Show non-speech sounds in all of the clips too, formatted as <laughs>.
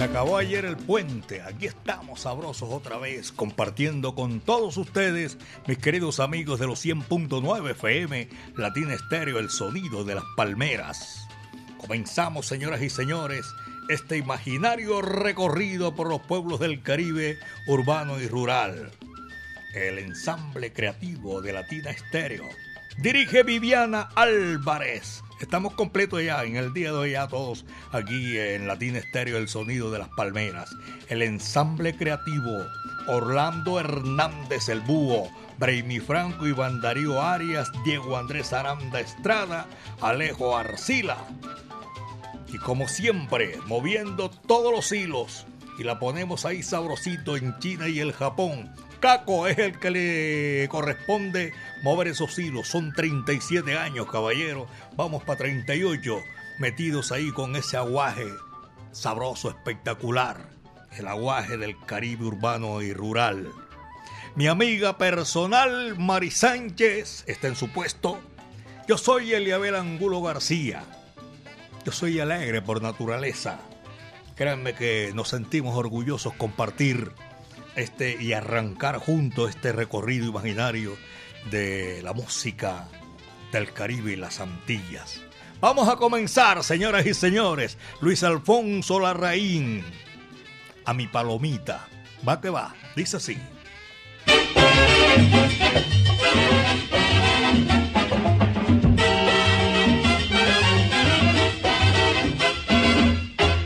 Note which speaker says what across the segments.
Speaker 1: Se acabó ayer el puente. Aquí estamos sabrosos otra vez, compartiendo con todos ustedes, mis queridos amigos de los 100.9 FM, Latina Estéreo, el sonido de las palmeras. Comenzamos, señoras y señores, este imaginario recorrido por los pueblos del Caribe, urbano y rural. El ensamble creativo de Latina Estéreo. Dirige Viviana Álvarez. Estamos completos ya en el día de hoy, ya todos aquí en Latina Estéreo, el sonido de las palmeras. El ensamble creativo, Orlando Hernández el Búho, Brainy Franco, y Darío Arias, Diego Andrés Aranda Estrada, Alejo Arcila. Y como siempre, moviendo todos los hilos y la ponemos ahí sabrosito en China y el Japón Caco es el que le corresponde mover esos hilos. Son 37 años, caballero. Vamos para 38, metidos ahí con ese aguaje sabroso, espectacular. El aguaje del Caribe urbano y rural. Mi amiga personal, Mari Sánchez, está en su puesto. Yo soy Eliabel Angulo García. Yo soy alegre por naturaleza. Créanme que nos sentimos orgullosos compartir este, y arrancar junto este recorrido imaginario de la música del Caribe y las Antillas. Vamos a comenzar, señoras y señores. Luis Alfonso Larraín. A mi palomita. Va que va. Dice así.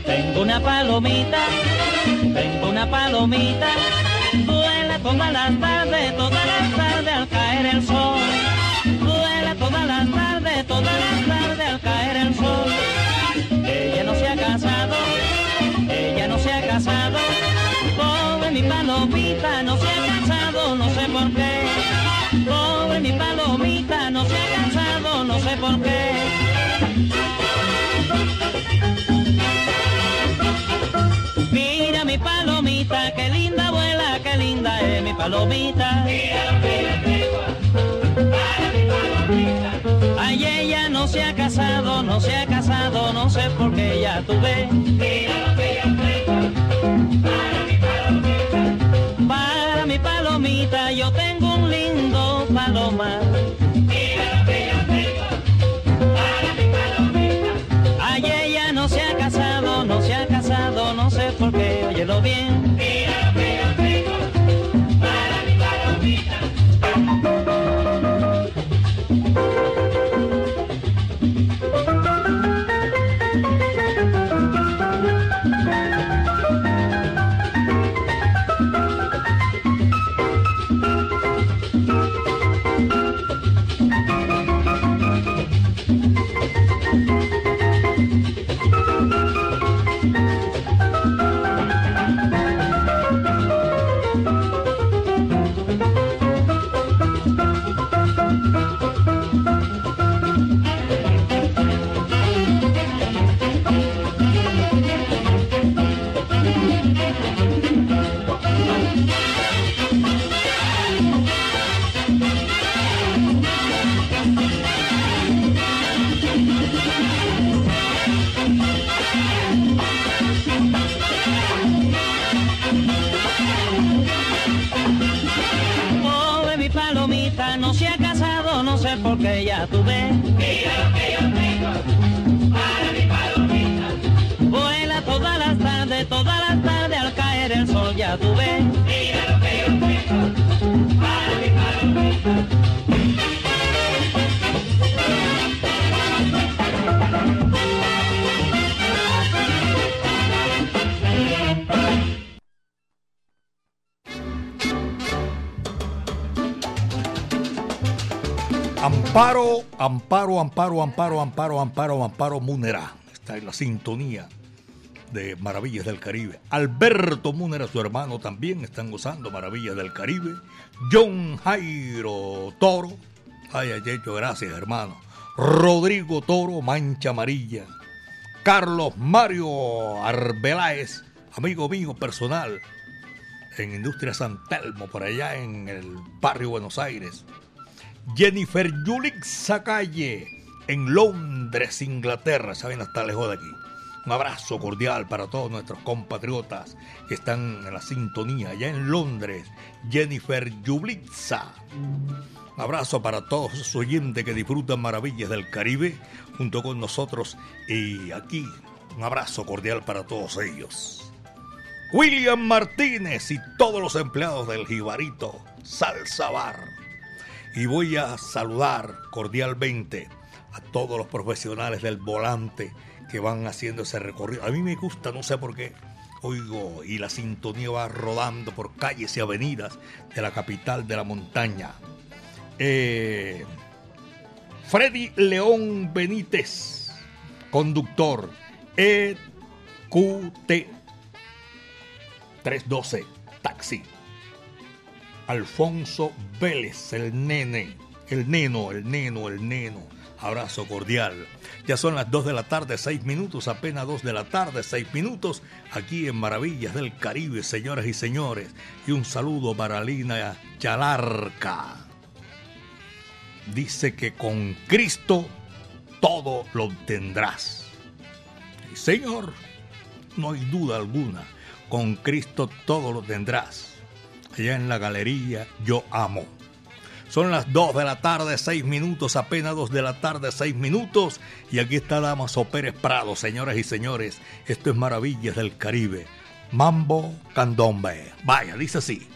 Speaker 2: Tengo una palomita, tengo una palomita todas las tardes, todas las tardes al caer el sol. Duela todas las tardes, todas las tardes al caer el sol. Ella no se ha casado, ella no se ha casado. Pobre mi palomita, no se ha casado, no sé por qué. Pobre mi palomita, no se ha casado, no sé por qué. Palomita. Ay, ella no se ha casado, no se ha casado, no sé por qué ya tuve. para mi palomita. Para mi palomita yo tengo un lindo paloma.
Speaker 1: Amparo, Amparo, Amparo, Amparo, Amparo, Amparo, Munera. Está en la sintonía de Maravillas del Caribe. Alberto Munera, su hermano, también están gozando Maravillas del Caribe. John Jairo Toro. Ay, ay, hecho, gracias, hermano. Rodrigo Toro, Mancha Amarilla. Carlos Mario Arbeláez, amigo mío personal, en Industria San Telmo, por allá en el barrio Buenos Aires. Jennifer Julik Sacalle, en Londres, Inglaterra, saben, hasta lejos de aquí. Un abrazo cordial para todos nuestros compatriotas que están en la sintonía allá en Londres. Jennifer Jublitza. Un abrazo para todos esos oyentes que disfrutan maravillas del Caribe junto con nosotros. Y aquí, un abrazo cordial para todos ellos. William Martínez y todos los empleados del Jibarito Salsa Bar. Y voy a saludar cordialmente a todos los profesionales del volante que van haciendo ese recorrido. A mí me gusta, no sé por qué, oigo y la sintonía va rodando por calles y avenidas de la capital de la montaña. Eh, Freddy León Benítez, conductor, EQT 312, taxi. Alfonso Vélez, el nene, el neno, el neno, el neno. Abrazo cordial. Ya son las 2 de la tarde, 6 minutos, apenas 2 de la tarde, 6 minutos, aquí en Maravillas del Caribe, señoras y señores. Y un saludo para Lina Chalarca. Dice que con Cristo todo lo tendrás. señor, no hay duda alguna, con Cristo todo lo tendrás. Allá en la galería yo amo. Son las 2 de la tarde, 6 minutos, apenas 2 de la tarde, 6 minutos. Y aquí está Damaso Pérez Prado, señoras y señores. Esto es Maravillas del Caribe. Mambo Candombe. Vaya, dice así.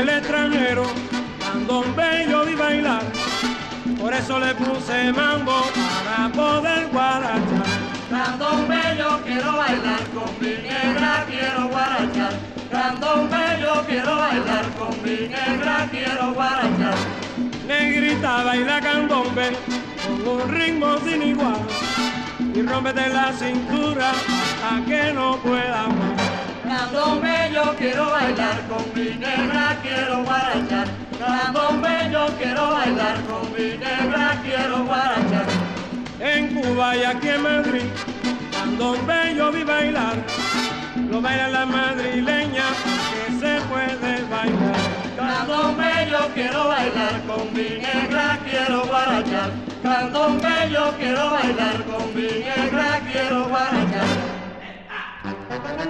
Speaker 3: El extranjero, candombe yo vi bailar, por eso le puse mambo para poder guarachar.
Speaker 4: Candombe yo quiero bailar con mi negra, quiero guarachar. Candombe yo quiero bailar con mi negra, quiero guarachar.
Speaker 3: Negrita baila candombe con un ritmo sin igual y rómpete la cintura a que no pueda más.
Speaker 4: Candombe yo quiero bailar con mi negra, quiero guarachar. Candombe yo quiero bailar con mi negra, quiero guarachar.
Speaker 3: En Cuba y aquí en Madrid, candombe yo vi bailar. Lo baila la madrileña que se puede bailar.
Speaker 4: Candombe yo quiero bailar con mi negra, quiero guarachar. Candombe yo quiero bailar con mi negra, quiero guarachar.
Speaker 3: Come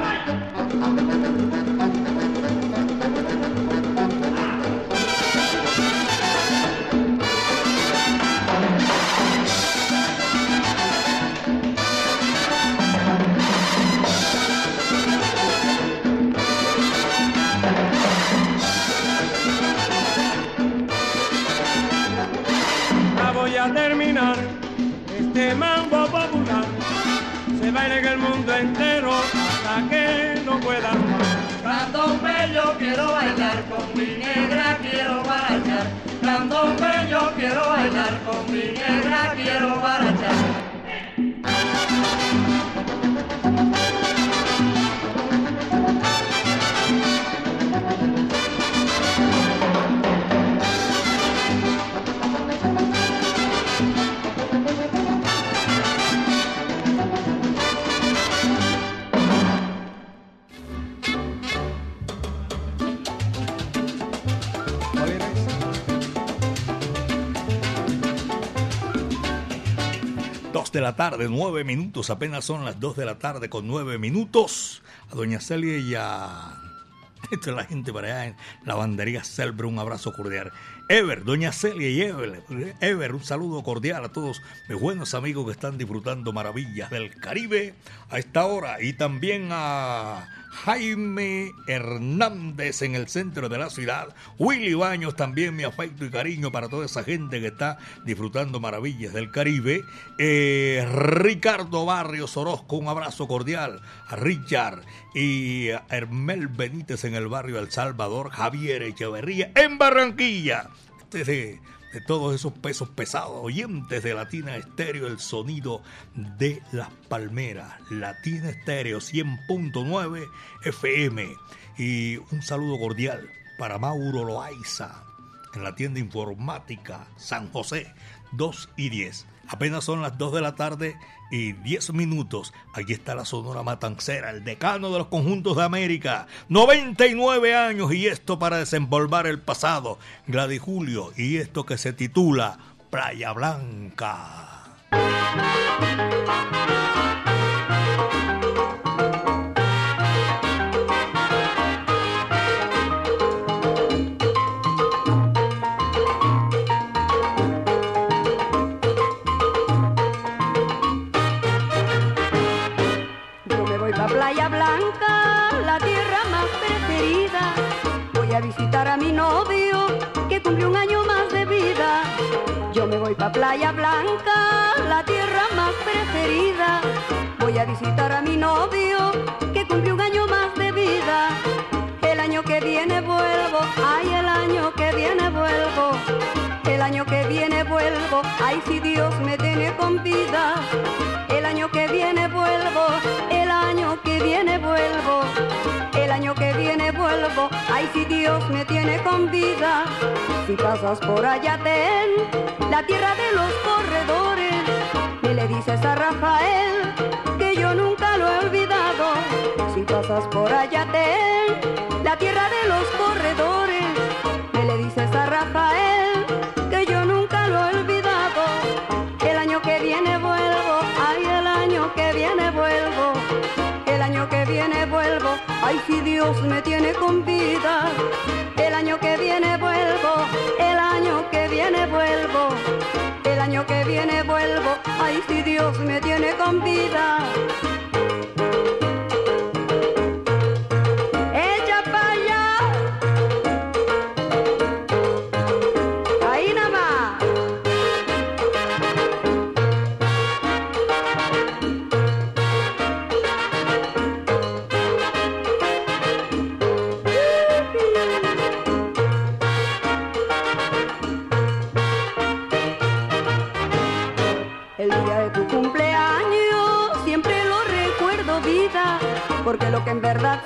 Speaker 3: on!
Speaker 4: Candombe yo quiero bailar con mi negra, quiero barachar.
Speaker 1: La tarde, nueve minutos, apenas son las dos de la tarde con nueve minutos. A doña Celia y a <laughs> Esto es la gente para allá en la bandería Selbre, un abrazo cordial. Ever, doña Celia y Ever, un saludo cordial a todos mis buenos amigos que están disfrutando maravillas del Caribe a esta hora y también a Jaime Hernández en el centro de la ciudad. Willy Baños también mi afecto y cariño para toda esa gente que está disfrutando maravillas del Caribe. Eh, Ricardo Barrios Orozco, un abrazo cordial a Richard y a Hermel Benítez en el barrio El Salvador. Javier Echeverría en Barranquilla. Este de todos esos pesos pesados, oyentes de Latina Estéreo, el sonido de las palmeras. Latina Estéreo 100.9 FM. Y un saludo cordial para Mauro Loaiza en la tienda informática San José 2 y 10. Apenas son las 2 de la tarde y 10 minutos. Aquí está la Sonora Matancera, el decano de los conjuntos de América. 99 años y esto para desenvolver el pasado. Gladys Julio y esto que se titula Playa Blanca.
Speaker 5: El año que viene vuelvo, el año que viene vuelvo año que viene vuelvo, ay si Dios me tiene con vida. Si pasas por allá ten la tierra de los corredores, me le dices a Rafael que yo nunca lo he olvidado. Si pasas por allá ten la tierra de los corredores, Dios me tiene con vida, el año que viene vuelvo, el año que viene vuelvo, el año que viene vuelvo. Ay, si Dios me tiene con vida.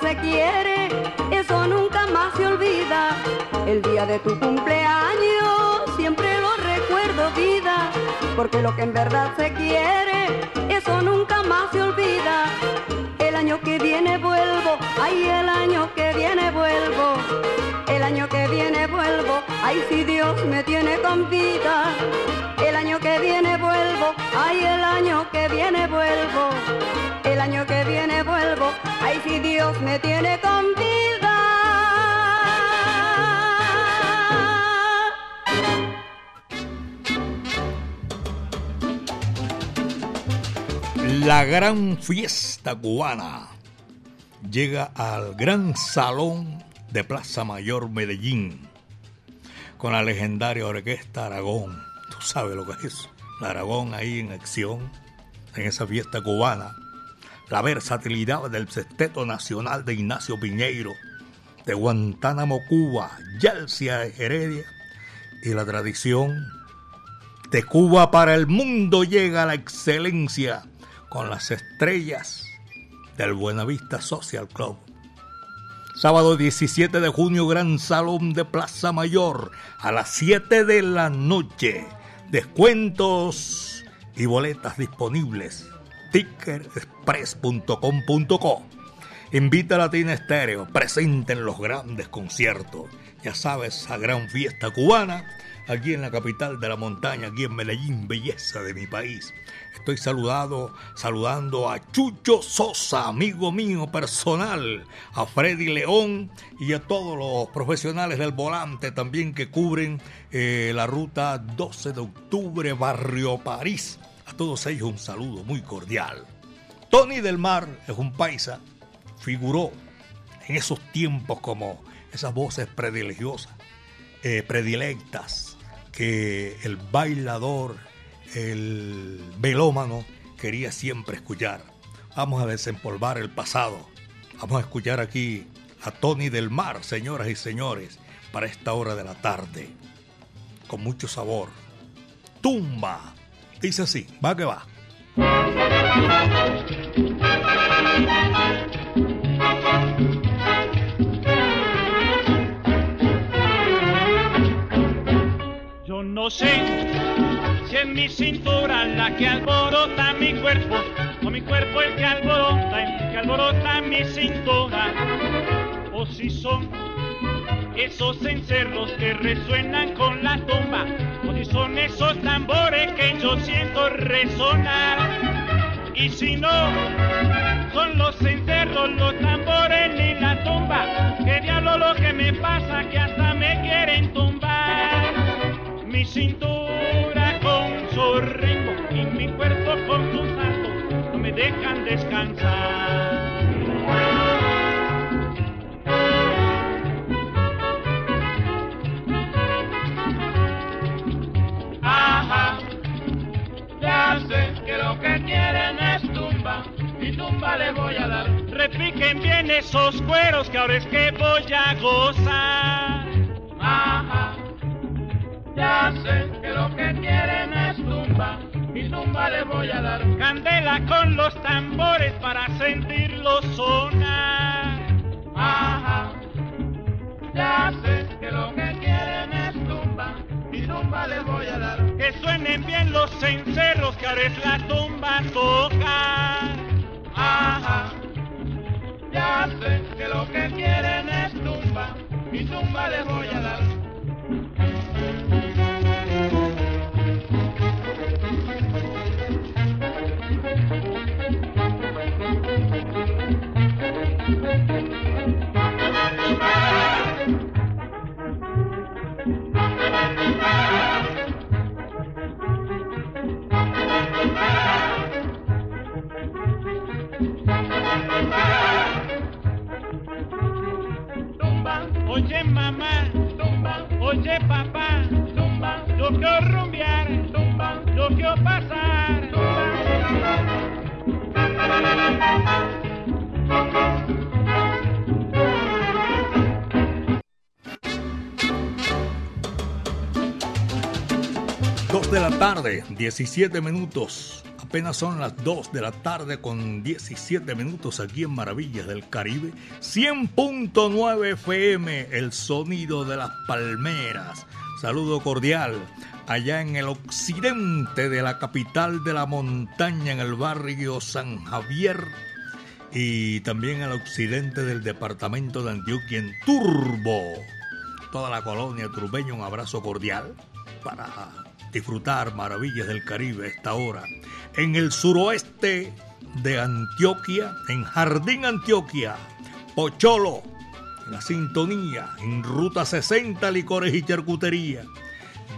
Speaker 5: Se quiere, eso nunca más se olvida. El día de tu cumpleaños siempre lo recuerdo vida, porque lo que en verdad se quiere, eso nunca más se olvida. El año que viene vuelvo, ay el año que viene vuelvo, el año que viene vuelvo, ay si Dios me tiene con vida. El año que viene vuelvo, ay el año que viene vuelvo, el año que viene Dios me tiene con vida.
Speaker 1: La gran fiesta cubana llega al gran salón de Plaza Mayor Medellín con la legendaria orquesta Aragón. Tú sabes lo que es. La Aragón ahí en acción en esa fiesta cubana la versatilidad del Sexteto Nacional de Ignacio Piñeiro, de Guantánamo, Cuba, Yalcia Heredia y la tradición de Cuba para el mundo llega a la excelencia con las estrellas del Buenavista Social Club. Sábado 17 de junio, Gran Salón de Plaza Mayor, a las 7 de la noche. Descuentos y boletas disponibles tickerexpress.com.co. Invita a Latina Estéreo, presente en los grandes conciertos. Ya sabes, esa gran fiesta cubana aquí en la capital de la montaña, aquí en Medellín, belleza de mi país. Estoy saludado, saludando a Chucho Sosa, amigo mío personal, a Freddy León y a todos los profesionales del volante también que cubren eh, la ruta 12 de octubre, Barrio París. A todos ellos un saludo muy cordial. Tony del Mar es un paisa, figuró en esos tiempos como esas voces predilegiosas, eh, predilectas, que el bailador, el melómano quería siempre escuchar. Vamos a desempolvar el pasado. Vamos a escuchar aquí a Tony del Mar, señoras y señores, para esta hora de la tarde. Con mucho sabor. Tumba. Dice así, va que va.
Speaker 6: Yo no sé si es mi cintura la que alborota mi cuerpo, o mi cuerpo el que alborota, el que alborota mi cintura, o si son esos encerros que resuenan con la tumba, si son esos tambores que yo siento resonar, y si no, son los encerros, los tambores ni la tumba, que diablo lo que me pasa que hasta me quieren tumbar, mi cintura con su ritmo y mi cuerpo con sus saltos no me dejan descansar. Ya sé que lo que quieren es tumba y tumba le voy a dar. Repiquen bien esos cueros que ahora es que voy a gozar. Ajá, ya sé que lo que quieren es tumba y tumba le voy a dar. Candela con los tambores para sentirlo sonar. Ajá, ya sé que lo que quieren es Que suenen bien los cencerros que ahora es la tumba tocar. Ajá, ya sé que lo que quieren es tumba y tumba le voy a dar. Oye mamá, tumba, oye papá, tumba, yo quiero rumbear, tumba, yo quiero pasar,
Speaker 1: Dos de la tarde, 17 minutos. Apenas son las 2 de la tarde con 17 minutos aquí en Maravillas del Caribe. 100.9 FM, el sonido de las palmeras. Saludo cordial allá en el occidente de la capital de la montaña, en el barrio San Javier. Y también al occidente del departamento de Antioquia, en Turbo. Toda la colonia turbeña, un abrazo cordial para disfrutar maravillas del Caribe a esta hora. En el suroeste de Antioquia, en Jardín Antioquia, Pocholo, en la sintonía, en Ruta 60, Licores y Charcutería.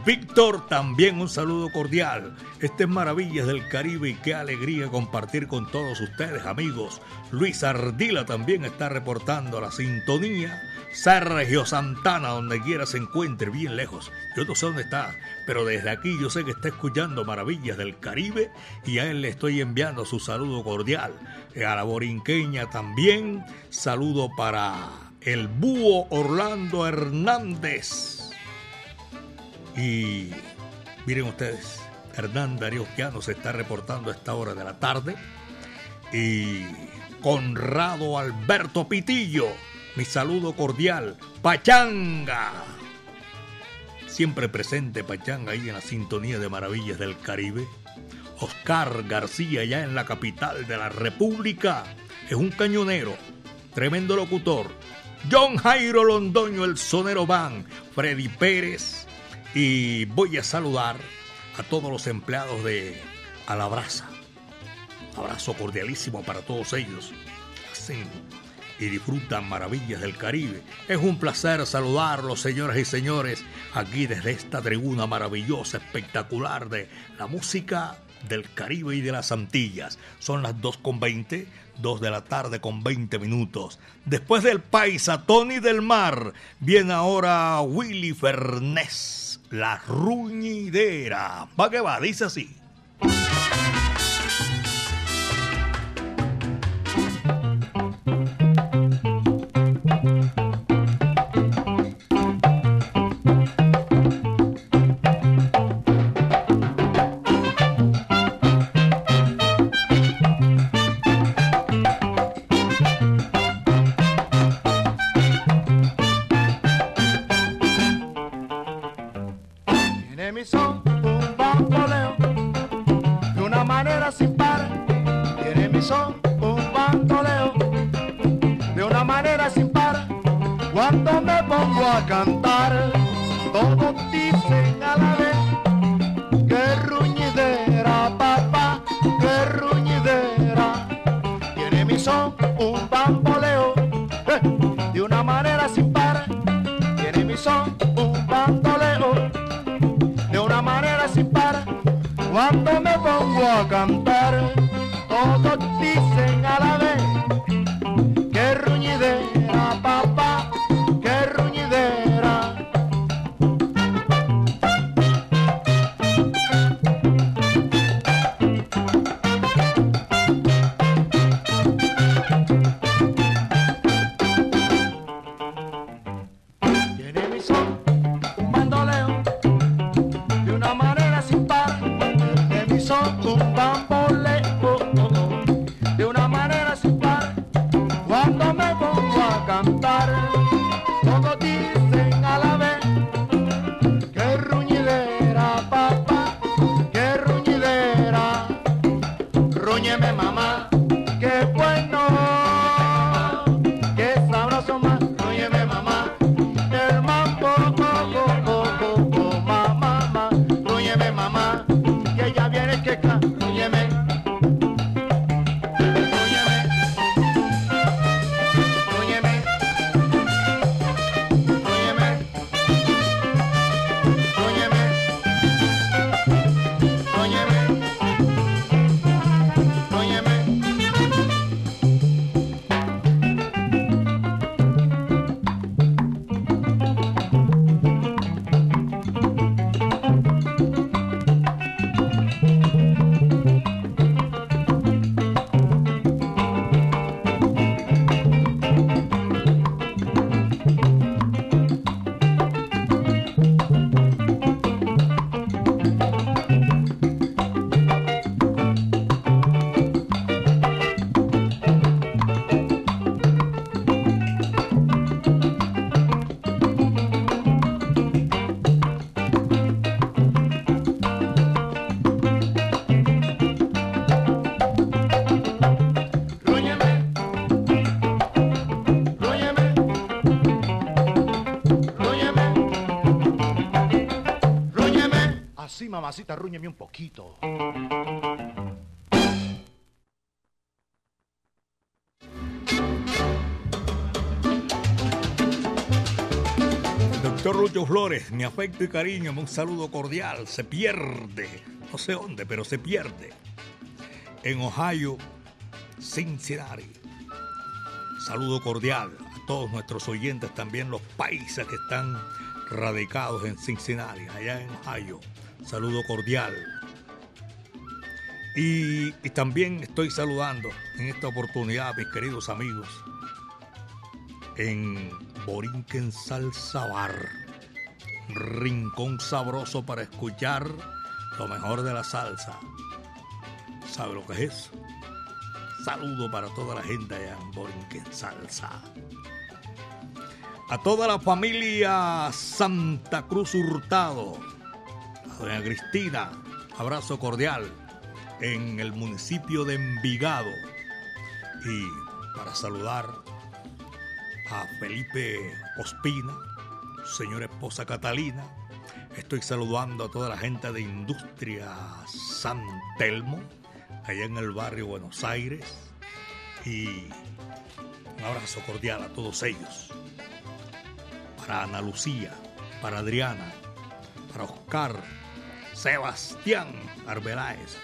Speaker 1: Víctor, también un saludo cordial. Este es Maravillas del Caribe y qué alegría compartir con todos ustedes, amigos. Luis Ardila también está reportando la sintonía. Sergio Santana, donde quiera se encuentre, bien lejos. Yo no sé dónde está, pero desde aquí yo sé que está escuchando Maravillas del Caribe y a él le estoy enviando su saludo cordial. A la borinqueña también, saludo para el búho Orlando Hernández. Y miren ustedes, Hernán Darío Piano se está reportando a esta hora de la tarde. Y Conrado Alberto Pitillo, mi saludo cordial. Pachanga. Siempre presente Pachanga ahí en la sintonía de Maravillas del Caribe. Oscar García, ya en la capital de la República, es un cañonero, tremendo locutor. John Jairo Londoño, el sonero van. Freddy Pérez, Y voy a saludar a todos los empleados de Alabraza. Abrazo cordialísimo para todos ellos. Hacen y disfrutan maravillas del Caribe. Es un placer saludarlos, señoras y señores, aquí desde esta tribuna maravillosa, espectacular de la música del Caribe y de las Antillas. Son las 2.20, 2 de la tarde con 20 minutos. Después del paisa Tony del Mar, viene ahora Willy Fernés, la ruñidera. Va que va, dice así.
Speaker 7: Mamacita, rúñeme un poquito.
Speaker 1: Doctor Lucho Flores, mi afecto y cariño, un saludo cordial. Se pierde, no sé dónde, pero se pierde. En Ohio, Cincinnati. Saludo cordial a todos nuestros oyentes, también los países que están radicados en Cincinnati, allá en Ohio. Saludo cordial. Y, también estoy saludando en esta oportunidad a mis queridos amigos en Borinquen Salsa Bar. Rincón sabroso para escuchar lo mejor de la salsa. ¿Sabe lo que es Saludo para toda la gente allá en Borinquen Salsa. A toda la familia Santa Cruz Hurtado doña Cristina, abrazo cordial en el municipio de Envigado. Y para saludar a Felipe Ospina, señora esposa Catalina, Estoy saludando a toda la gente de Industria San Telmo, allá en el barrio Buenos Aires. Y un abrazo cordial a todos ellos. Para Ana Lucía, para Adriana, para Oscar, Sebastián Arbeláez,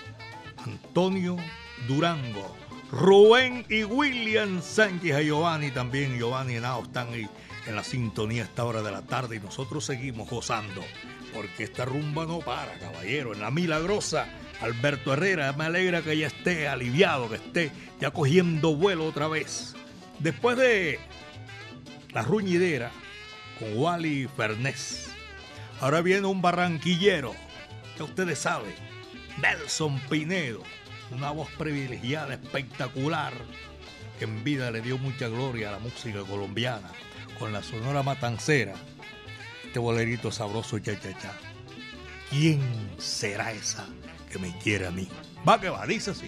Speaker 1: Antonio Durango, Rubén y William Sánchez, a Giovanni también, Giovanni y Nao están ahí en la sintonía a esta hora de la tarde y nosotros seguimos gozando, porque esta rumba no para, caballero, en la milagrosa. Alberto Herrera, me alegra que ya esté aliviado, que esté ya cogiendo vuelo otra vez. Después de la ruñidera con Wally Fernés, ahora viene un barranquillero, que ustedes saben, Nelson Pinedo, una voz privilegiada, espectacular, que en vida le dio mucha gloria a la música colombiana con la sonora matancera, este bolerito sabroso cha cha cha. ¿Quién será esa que me quiere a mí? Va que va, dice así.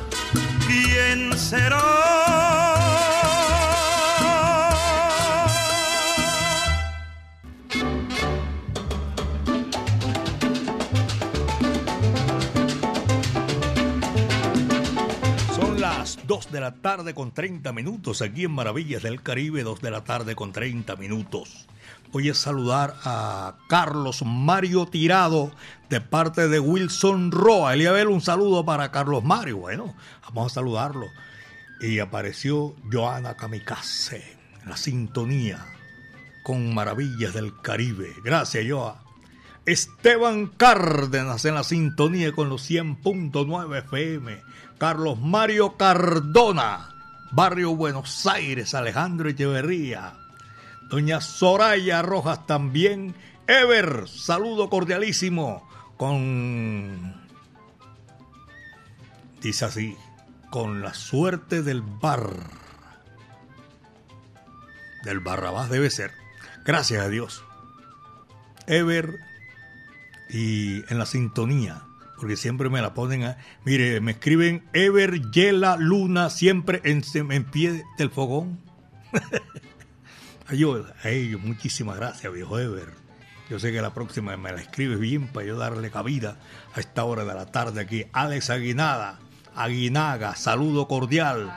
Speaker 1: Son las 2 de la tarde con 30 minutos aquí en Maravillas del Caribe, 2 de la tarde con 30 minutos. Voy a saludar a Carlos Mario Tirado de parte de Wilson Roa. Eliabel, un saludo para Carlos Mario. Bueno, vamos a saludarlo. Y apareció Joana Kamikaze, la sintonía con Maravillas del Caribe. Gracias, Joa. Esteban Cárdenas en la sintonía con los 100.9 FM. Carlos Mario Cardona, Barrio Buenos Aires, Alejandro Echeverría. Doña Soraya Rojas también. Ever, saludo cordialísimo con... Dice así, con la suerte del bar. Del Barrabás debe ser. Gracias a Dios. Ever y en la sintonía, porque siempre me la ponen a... Mire, me escriben Ever Yela Luna siempre en, en pie del fogón. <laughs> a, yo, a ellos, muchísimas gracias, viejo Ever. Yo sé que la próxima me la escribes bien para yo darle cabida a esta hora de la tarde aquí. Alex Aguinada, Aguinaga, saludo cordial.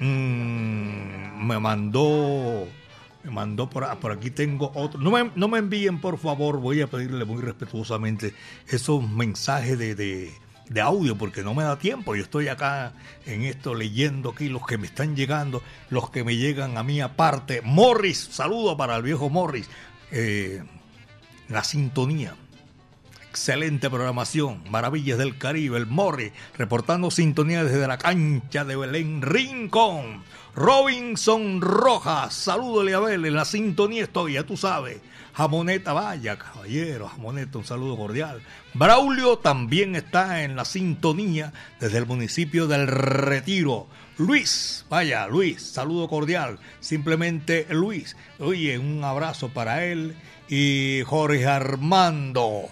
Speaker 1: Mm, me mandó, me mandó por, por aquí tengo otro. No me, no me envíen, por favor, voy a pedirle muy respetuosamente esos mensajes de, de audio porque no me da tiempo. Yo estoy acá en esto leyendo aquí los que me están llegando, los que me llegan a mí aparte. Morris, saludo para el viejo Morris. Eh, la sintonía. Excelente programación, Maravillas del Caribe, el Morri, reportando sintonía desde la cancha de Belén Rincón. Robinson Rojas, saludo Abel, en la sintonía estoy, ya tú sabes. Jamoneta, vaya caballero, Jamoneta, un saludo cordial. Braulio también está en la sintonía desde el municipio del Retiro. Luis, vaya, Luis, saludo cordial. Simplemente Luis. Oye, un abrazo para él y Jorge Armando.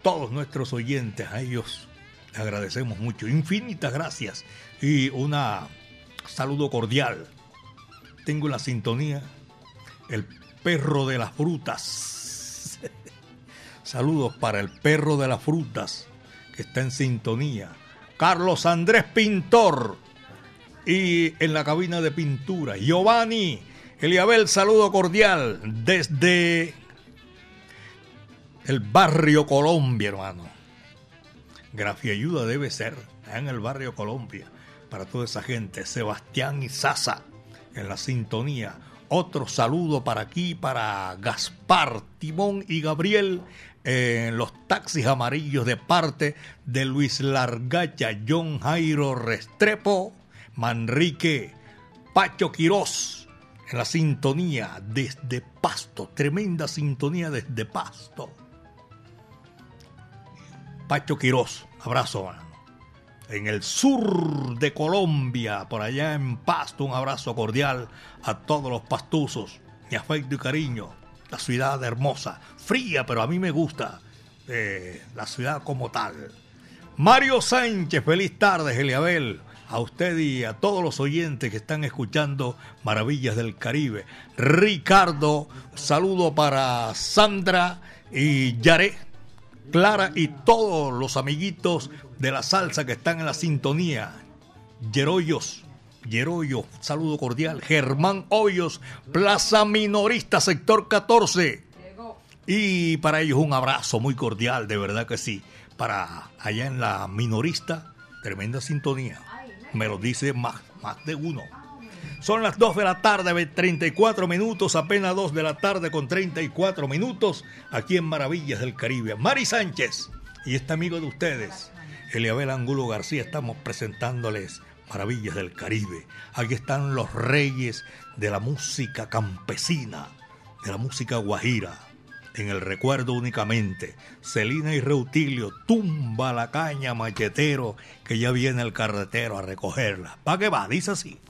Speaker 1: Todos nuestros oyentes, a ellos les agradecemos mucho. Infinitas gracias y un saludo cordial. Tengo la sintonía el perro de las frutas. Saludos para el perro de las frutas que está en sintonía. Carlos Andrés Pintor y en la cabina de pintura. Giovanni Eliabel, saludo cordial desde el barrio Colombia, hermano. Grafía ayuda debe ser en el barrio Colombia para toda esa gente. Sebastián y Sasa en la sintonía. Otro saludo para aquí, para Gaspar, Timón y Gabriel en los taxis amarillos de parte de Luis Largacha, John Jairo Restrepo, Manrique, Pacho Quirós en la sintonía desde Pasto, tremenda sintonía desde Pasto. Pacho Quirós, abrazo, En el sur de Colombia, por allá en Pasto, un abrazo cordial a todos los pastuzos. Mi afecto y cariño. La ciudad hermosa, fría, pero a mí me gusta. Eh, la ciudad como tal. Mario Sánchez, feliz tarde, Eliabel. A usted y a todos los oyentes que están escuchando Maravillas del Caribe. Ricardo, saludo para Sandra y Yaré Clara y todos los amiguitos de la salsa que están en la sintonía. Yeroyos, Yeroyo, saludo cordial. Germán Hoyos, Plaza Minorista, sector 14. Y para ellos un abrazo muy cordial, de verdad que sí. Para allá en la minorista, tremenda sintonía. Me lo dice más, más de uno. Son las 2 de la tarde, 34 minutos, apenas 2 de la tarde con 34 minutos, aquí en Maravillas del Caribe. Mari Sánchez y este amigo de ustedes, Eliabel Angulo García, estamos presentándoles Maravillas del Caribe. Aquí están los reyes de la música campesina, de la música guajira. En el recuerdo únicamente, Celina y Reutilio, tumba la caña machetero, que ya viene el carretero a recogerla. ¿Para qué va? Dice así.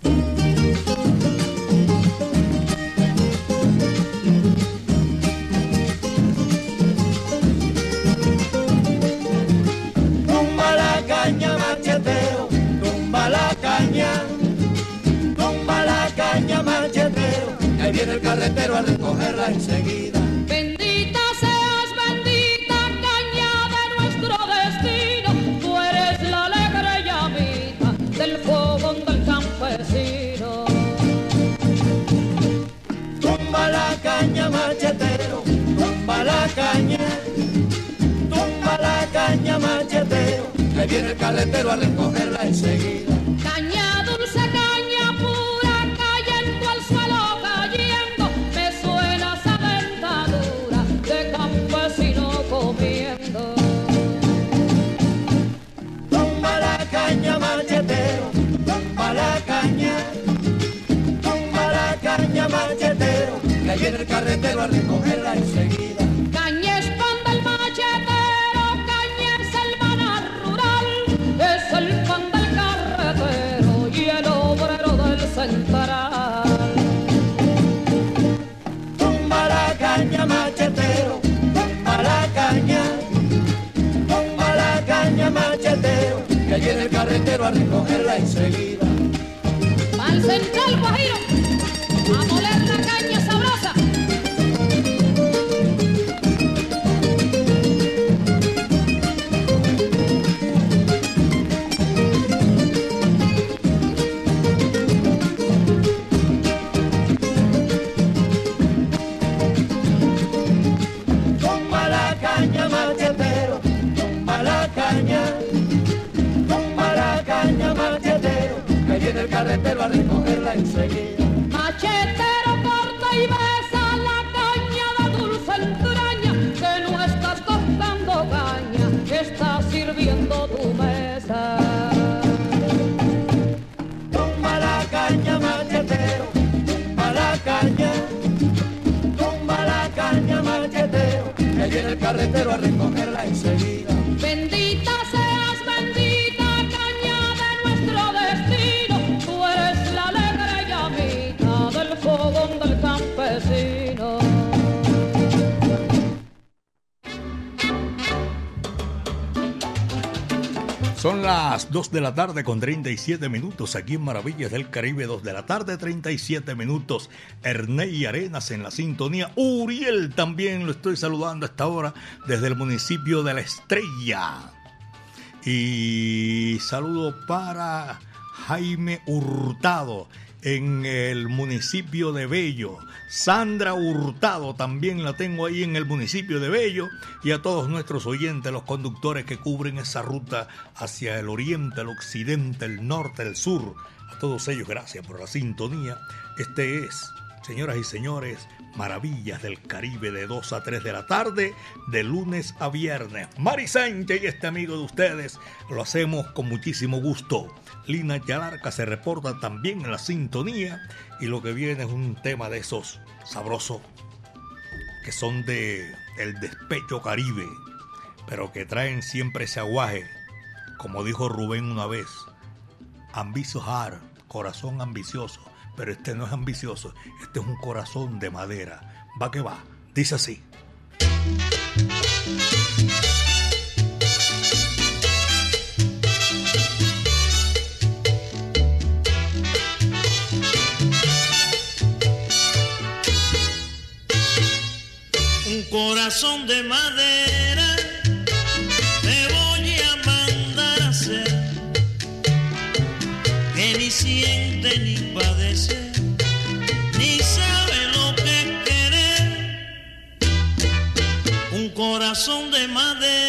Speaker 4: Carretero a recogerla enseguida.
Speaker 8: Bendita seas, bendita caña de nuestro destino, tú eres la alegre llamita del fogón del campesino.
Speaker 4: Tumba la caña machetero, tumba la caña, tumba la caña machetero, ahí viene el carretero a recogerla enseguida. Que viene el carretero a recogerla enseguida.
Speaker 8: Caña es pan del machetero, caña es el maná rural, es el pan del carretero y el obrero del central.
Speaker 4: Tumba la caña machetero, tumba la caña, tumba la caña machetero, que viene el carretero a recogerla enseguida.
Speaker 8: Al central guajiro,
Speaker 4: recogerla enseguida.
Speaker 8: Machetero corta y besa la caña de dulce entraña, que no estás cortando caña, estás sirviendo tu mesa.
Speaker 4: Tumba la caña, machetero, tumba la caña, tumba la caña, machetero, que viene el carretero a recogerla enseguida.
Speaker 1: Son las 2 de la tarde con 37 minutos aquí en Maravillas del Caribe, 2 de la tarde 37 minutos. Erney Arenas en la sintonía. Uriel también lo estoy saludando a esta hora desde el municipio de La Estrella. Y saludo para Jaime Hurtado en el municipio de Bello. Sandra Hurtado también la tengo ahí en el municipio de Bello. Y a todos nuestros oyentes, los conductores que cubren esa ruta hacia el oriente, el occidente, el norte, el sur. A todos ellos, gracias por la sintonía. Este es, señoras y señores, Maravillas del Caribe de 2 a 3 de la tarde, de lunes a viernes. Mari Sánchez y este amigo de ustedes lo hacemos con muchísimo gusto. Lina Yalarca se reporta también en la sintonía y lo que viene es un tema de esos sabrosos que son de el despecho caribe, pero que traen siempre ese aguaje, como dijo Rubén una vez, ambitious heart, corazón ambicioso, pero este no es ambicioso, este es un corazón de madera. Va que va, dice así.
Speaker 2: Corazón de madera te voy a mandar a hacer que ni siente ni padece ni sabe lo que es querer. Un corazón de madera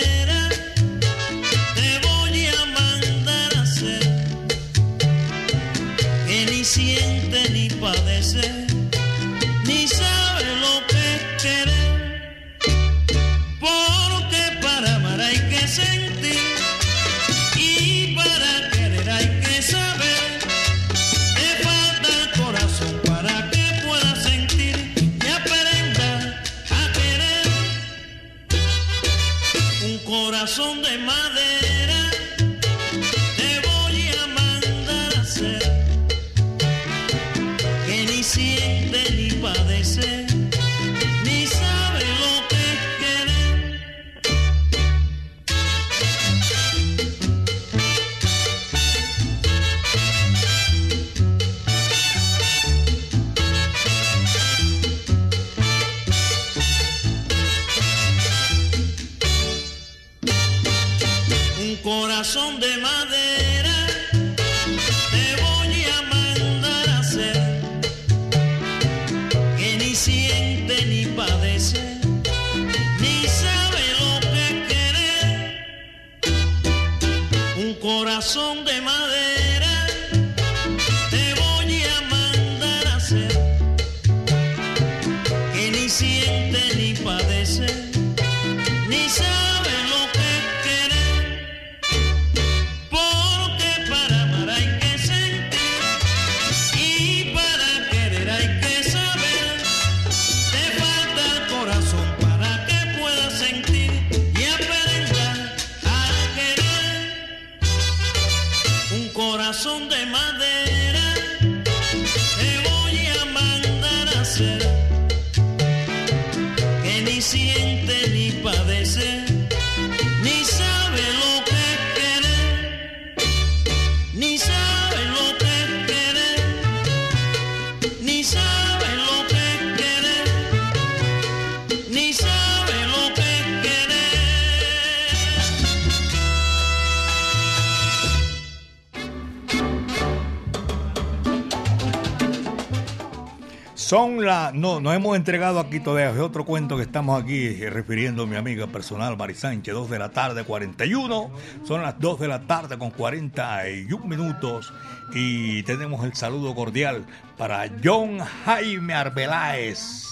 Speaker 1: Las. No, no hemos entregado aquí todavía. Es otro cuento que estamos aquí eh, refiriendo a mi amiga personal, Mari Sánchez. 2 de la tarde, 41. Son las 2 de la tarde con 41 minutos. Y tenemos el saludo cordial para John Jaime Arbeláez,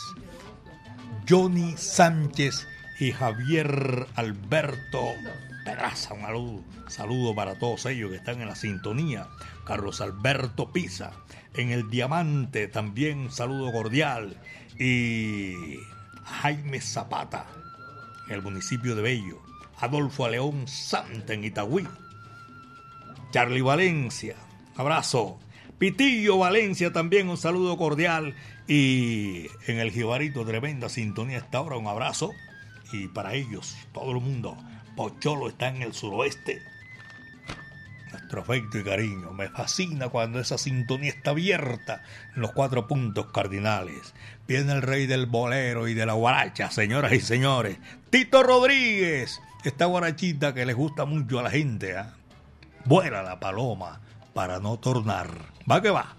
Speaker 1: Johnny Sánchez y Javier Alberto Peraza. Un saludo, saludo para todos ellos que están en la sintonía. Carlos Alberto Pisa en el Diamante, también saludo cordial. Y Jaime Zapata, en el municipio de Bello. Adolfo León Santa en Itagüí. Charlie Valencia, abrazo. Pitillo Valencia también un saludo cordial. Y en el Jibarito, tremenda sintonía esta hora, un abrazo. Y para ellos, todo el mundo, Pocholo está en el suroeste nuestro afecto y cariño. Me fascina cuando esa sintonía está abierta en los cuatro puntos cardinales. Viene el rey del bolero y de la guaracha, señoras y señores. Tito Rodríguez, esta guarachita que les gusta mucho a la gente. ¿eh? Vuela la paloma para no tornar. Va que va.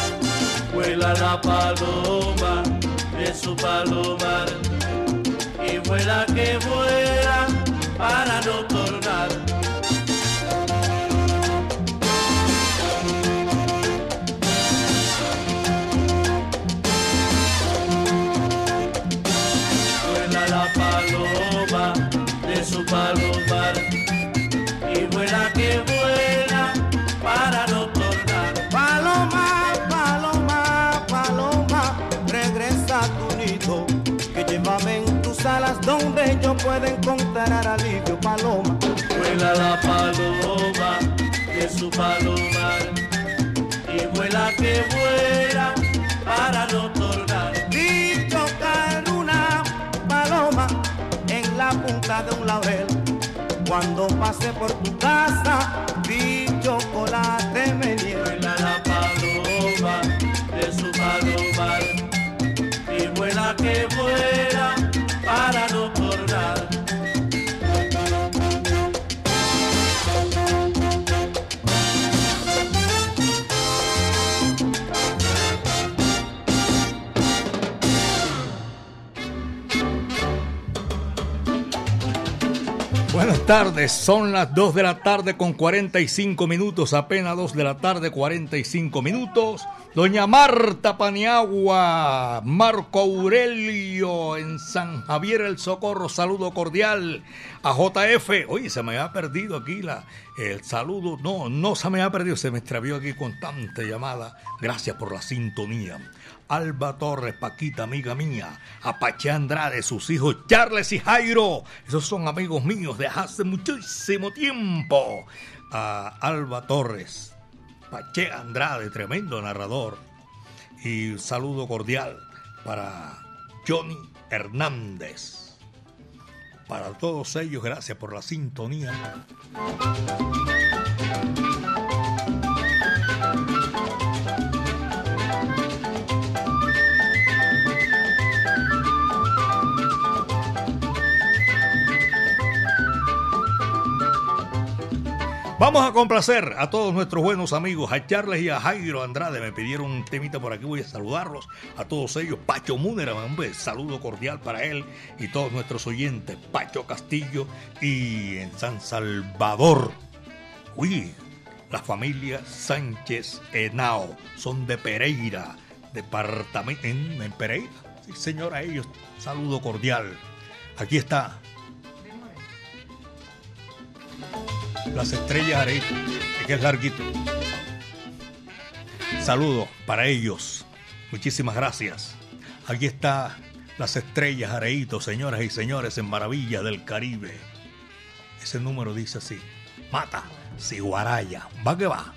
Speaker 9: Vuela la paloma de su palomar y vuela que vuela para no
Speaker 10: donde yo pueda encontrar alivio, paloma.
Speaker 9: Vuela la paloma de su palomar y vuela que vuela para no tornar.
Speaker 10: Vi tocar una paloma en la punta de un laurel. Cuando pasé por tu casa,
Speaker 1: Buenas tardes, son las 2 de la tarde con 45 minutos, apenas 2 de la tarde 45 minutos. Doña Marta Paniagua, Marco Aurelio en San Javier el Socorro, saludo cordial a JF. Oye, se me ha perdido aquí la, el saludo, no, no se me ha perdido, se me extravió aquí con tanta llamada. Gracias por la sintonía. Alba Torres, Paquita, amiga mía, Apache Andrade, sus hijos Charles y Jairo, esos son amigos míos de hace muchísimo tiempo. A Alba Torres, Pache Andrade, tremendo narrador. Y saludo cordial para Johnny Hernández. Para todos ellos, gracias por la sintonía. Vamos a complacer a todos nuestros buenos amigos, a Charles y a Jairo Andrade. Me pidieron un temita por aquí, voy a saludarlos a todos ellos. Pacho Múnera, hombre, saludo cordial para él y todos nuestros oyentes. Pacho Castillo y en San Salvador. Uy, la familia Sánchez Henao, son de Pereira, departamento en, en Pereira. Sí, señora, ellos, saludo cordial. Aquí está Las estrellas Areito, que es larguito. Saludos para ellos. Muchísimas gracias. Aquí está Las estrellas Areito, señoras y señores, en Maravillas del Caribe. Ese número dice así. Mata, Siguaraya. Va que va.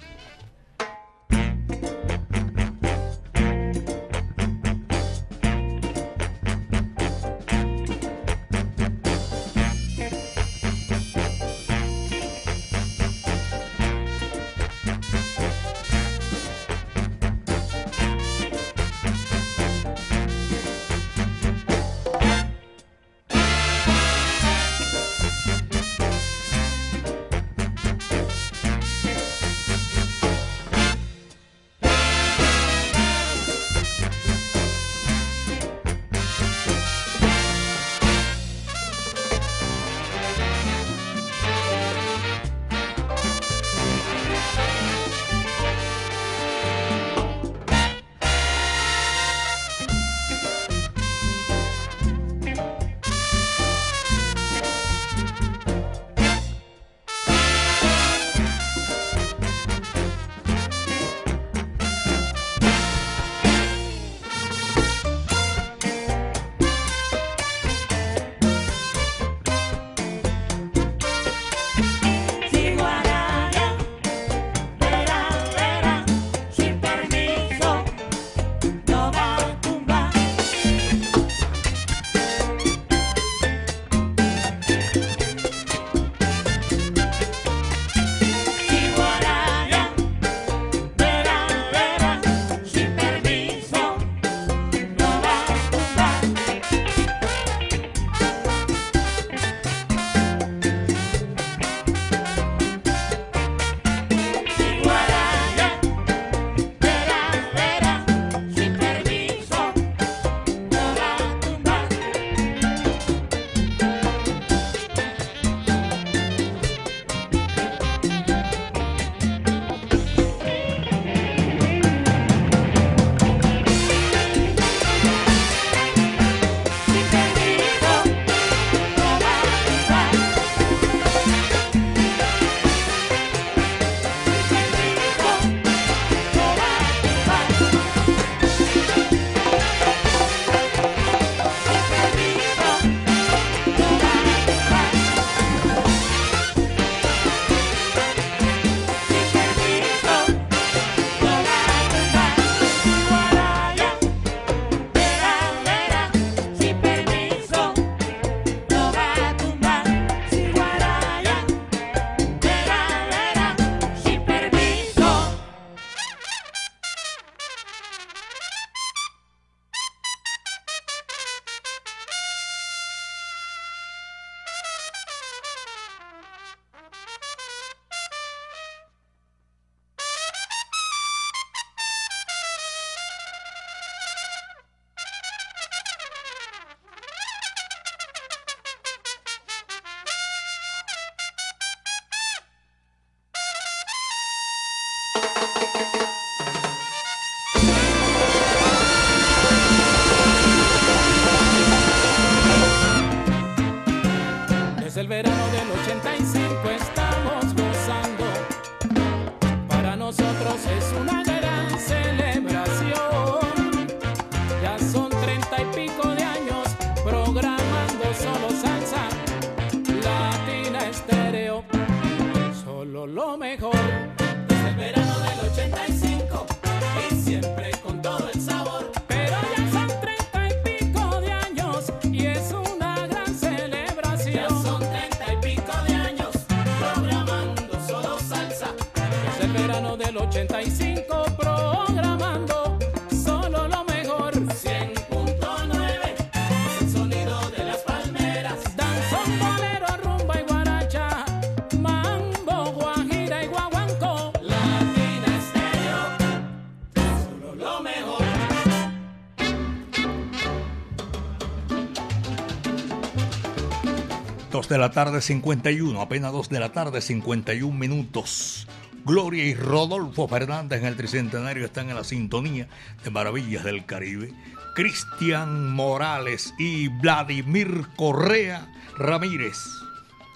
Speaker 1: De la tarde 51, apenas 2 de la tarde 51 minutos. Gloria y Rodolfo Fernández en el Tricentenario están en la sintonía de Maravillas del Caribe. Cristian Morales y Vladimir Correa Ramírez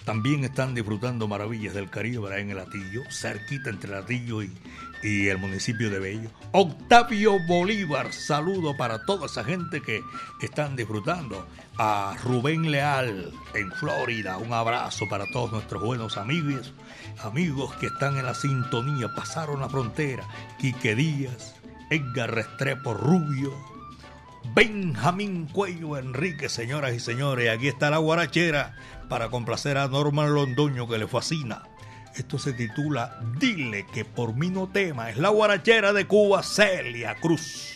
Speaker 1: también están disfrutando Maravillas del Caribe en el Atillo, cerquita entre el Atillo y, y el municipio de Bello. Octavio Bolívar, saludo para toda esa gente que están disfrutando. A Rubén Leal en Florida, un abrazo para todos nuestros buenos amigos, amigos que están en la sintonía, pasaron la frontera. Quique Díaz, Edgar Restrepo Rubio, Benjamín Cuello Enrique, señoras y señores. Aquí está la guarachera para complacer a Norman Londoño que le fascina. Esto se titula Dile que por mí no tema. Es la guarachera de Cuba, Celia Cruz.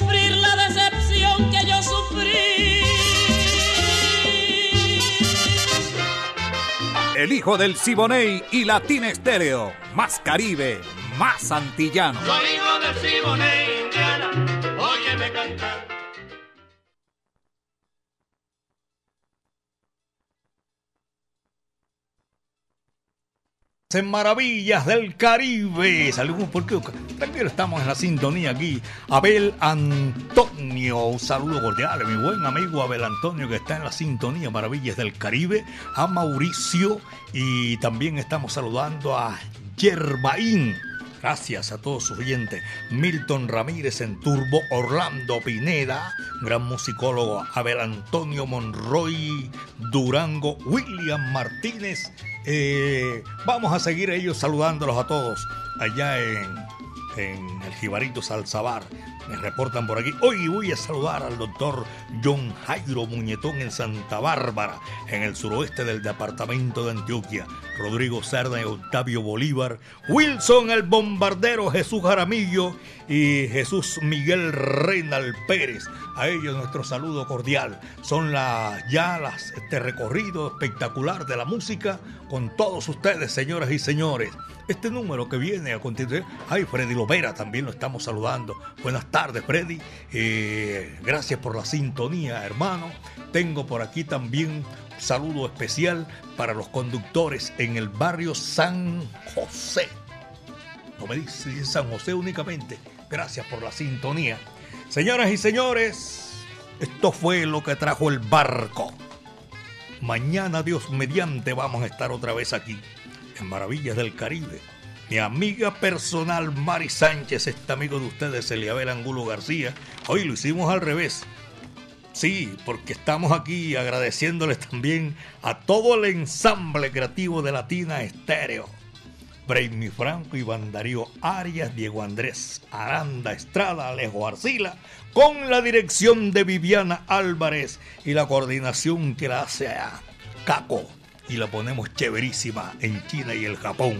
Speaker 8: Sufrir la decepción que yo sufrí.
Speaker 11: El hijo del Siboney y Latina Estéreo. Más Caribe, más antillano.
Speaker 6: Soy hijo del Siboney,
Speaker 1: en Maravillas del Caribe. Saludos porque tranquilo, estamos en la sintonía aquí. Abel Antonio, un saludo cordial mi buen amigo Abel Antonio que está en la sintonía Maravillas del Caribe. A Mauricio y también estamos saludando a Yerbaín. Gracias a todos sus oyentes. Milton Ramírez en Turbo, Orlando Pineda, gran musicólogo, Abel Antonio Monroy, Durango, William Martínez. Eh, vamos a seguir ellos saludándolos a todos allá en, en el Jibarito Salzabar. Me reportan por aquí. Hoy voy a saludar al doctor John Jairo Muñetón en Santa Bárbara, en el suroeste del departamento de Antioquia. Rodrigo Cerda y Octavio Bolívar. Wilson el Bombardero, Jesús Jaramillo y Jesús Miguel Reynal Pérez. A ellos nuestro saludo cordial. Son las ya las, este recorrido espectacular de la música con todos ustedes, señoras y señores. Este número que viene a continuación, ay, Freddy Lovera también lo estamos saludando. Buenas tardes, Freddy. Eh, gracias por la sintonía, hermano. Tengo por aquí también un saludo especial para los conductores en el barrio San José. No me dice San José únicamente. Gracias por la sintonía. Señoras y señores, esto fue lo que trajo el barco. Mañana, Dios mediante, vamos a estar otra vez aquí, en Maravillas del Caribe. Mi amiga personal Mari Sánchez, este amigo de ustedes, Eliabel Angulo García. Hoy lo hicimos al revés. Sí, porque estamos aquí agradeciéndoles también a todo el ensamble creativo de Latina Estéreo. Brainy Franco, Iván Darío Arias, Diego Andrés Aranda Estrada, Alejo Arcila, con la dirección de Viviana Álvarez y la coordinación que la hace Caco y la ponemos chéverísima en China y el Japón.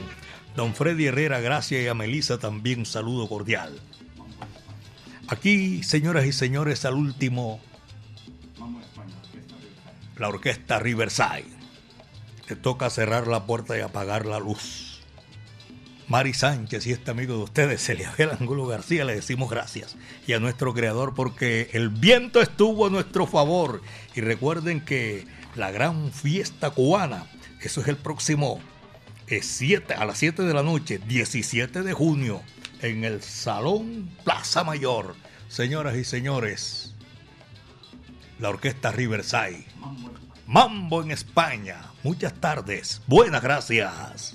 Speaker 1: Don Freddy Herrera, gracias y a Melissa también un saludo cordial. Aquí, señoras y señores, al último, la orquesta Riverside. Te toca cerrar la puerta y apagar la luz. Mari Sánchez y este amigo de ustedes, Eliabel Angulo García, le decimos gracias. Y a nuestro creador porque el viento estuvo a nuestro favor. Y recuerden que la gran fiesta cubana, eso es el próximo es 7, a las 7 de la noche, 17 de junio, en el Salón Plaza Mayor. Señoras y señores, la orquesta Riverside. Mambo en España. Muchas tardes. Buenas gracias.